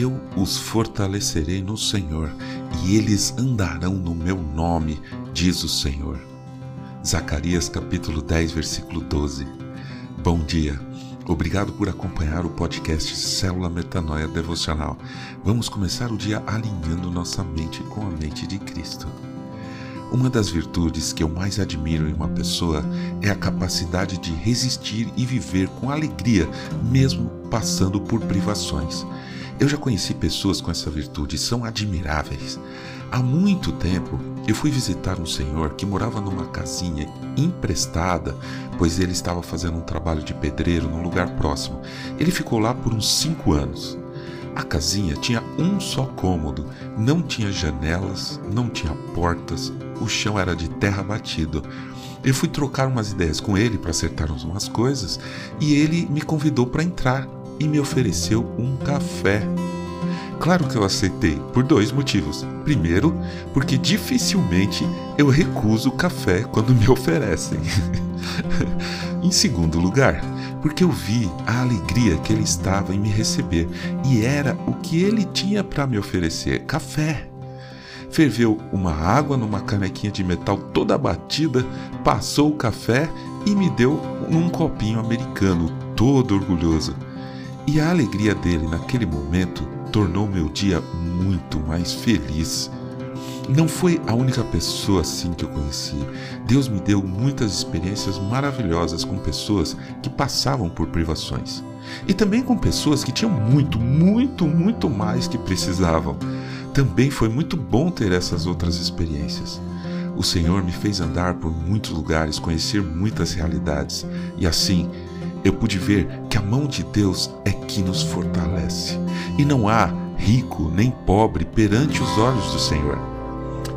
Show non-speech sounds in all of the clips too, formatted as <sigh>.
Eu os fortalecerei no Senhor, e eles andarão no meu nome, diz o Senhor. Zacarias capítulo 10, versículo 12. Bom dia. Obrigado por acompanhar o podcast Célula Metanoia Devocional. Vamos começar o dia alinhando nossa mente com a mente de Cristo. Uma das virtudes que eu mais admiro em uma pessoa é a capacidade de resistir e viver com alegria, mesmo passando por privações. Eu já conheci pessoas com essa virtude, são admiráveis. Há muito tempo eu fui visitar um senhor que morava numa casinha emprestada, pois ele estava fazendo um trabalho de pedreiro num lugar próximo. Ele ficou lá por uns cinco anos. A casinha tinha um só cômodo, não tinha janelas, não tinha portas, o chão era de terra batido. Eu fui trocar umas ideias com ele para acertarmos umas coisas e ele me convidou para entrar e me ofereceu um café. Claro que eu aceitei, por dois motivos. Primeiro, porque dificilmente eu recuso café quando me oferecem. <laughs> em segundo lugar, porque eu vi a alegria que ele estava em me receber e era o que ele tinha para me oferecer: café. Ferveu uma água numa canequinha de metal toda batida, passou o café e me deu num copinho americano, todo orgulhoso. E a alegria dele naquele momento tornou meu dia muito mais feliz. Não foi a única pessoa assim que eu conheci. Deus me deu muitas experiências maravilhosas com pessoas que passavam por privações. E também com pessoas que tinham muito, muito, muito mais que precisavam. Também foi muito bom ter essas outras experiências. O Senhor me fez andar por muitos lugares, conhecer muitas realidades, e assim eu pude ver que a mão de Deus é que nos fortalece. E não há rico nem pobre perante os olhos do Senhor.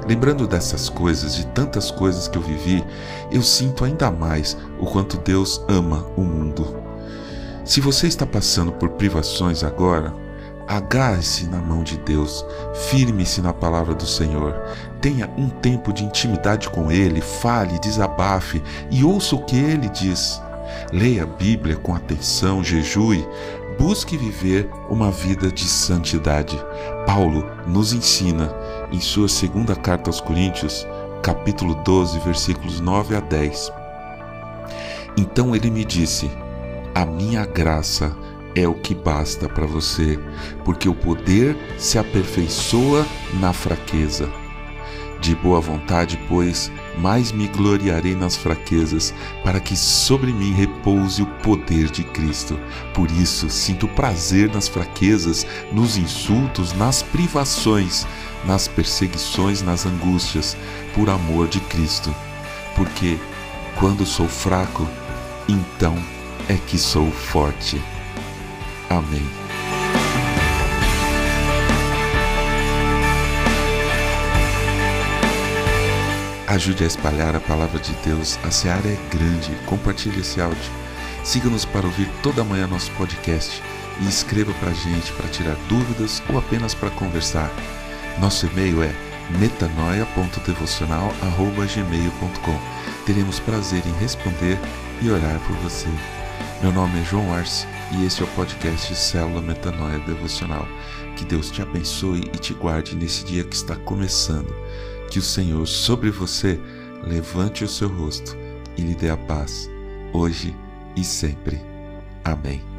Lembrando dessas coisas, de tantas coisas que eu vivi, eu sinto ainda mais o quanto Deus ama o mundo. Se você está passando por privações agora, agarre-se na mão de Deus, firme-se na palavra do Senhor, tenha um tempo de intimidade com Ele, fale, desabafe e ouça o que Ele diz. Leia a Bíblia com atenção, jejue, busque viver uma vida de santidade. Paulo nos ensina em sua segunda carta aos Coríntios, capítulo 12, versículos 9 a 10. Então ele me disse: A minha graça é o que basta para você, porque o poder se aperfeiçoa na fraqueza. De boa vontade, pois, mais me gloriarei nas fraquezas, para que sobre mim repouse o poder de Cristo. Por isso, sinto prazer nas fraquezas, nos insultos, nas privações, nas perseguições, nas angústias, por amor de Cristo. Porque, quando sou fraco, então é que sou forte. Amém. Ajude a espalhar a palavra de Deus. A seara é grande. Compartilhe esse áudio. Siga-nos para ouvir toda manhã nosso podcast e escreva para a gente para tirar dúvidas ou apenas para conversar. Nosso e-mail é metanoia.devocional.gmail.com Teremos prazer em responder e orar por você. Meu nome é João Arce e este é o podcast Célula Metanoia Devocional. Que Deus te abençoe e te guarde nesse dia que está começando que o Senhor sobre você levante o seu rosto e lhe dê a paz, hoje e sempre. Amém.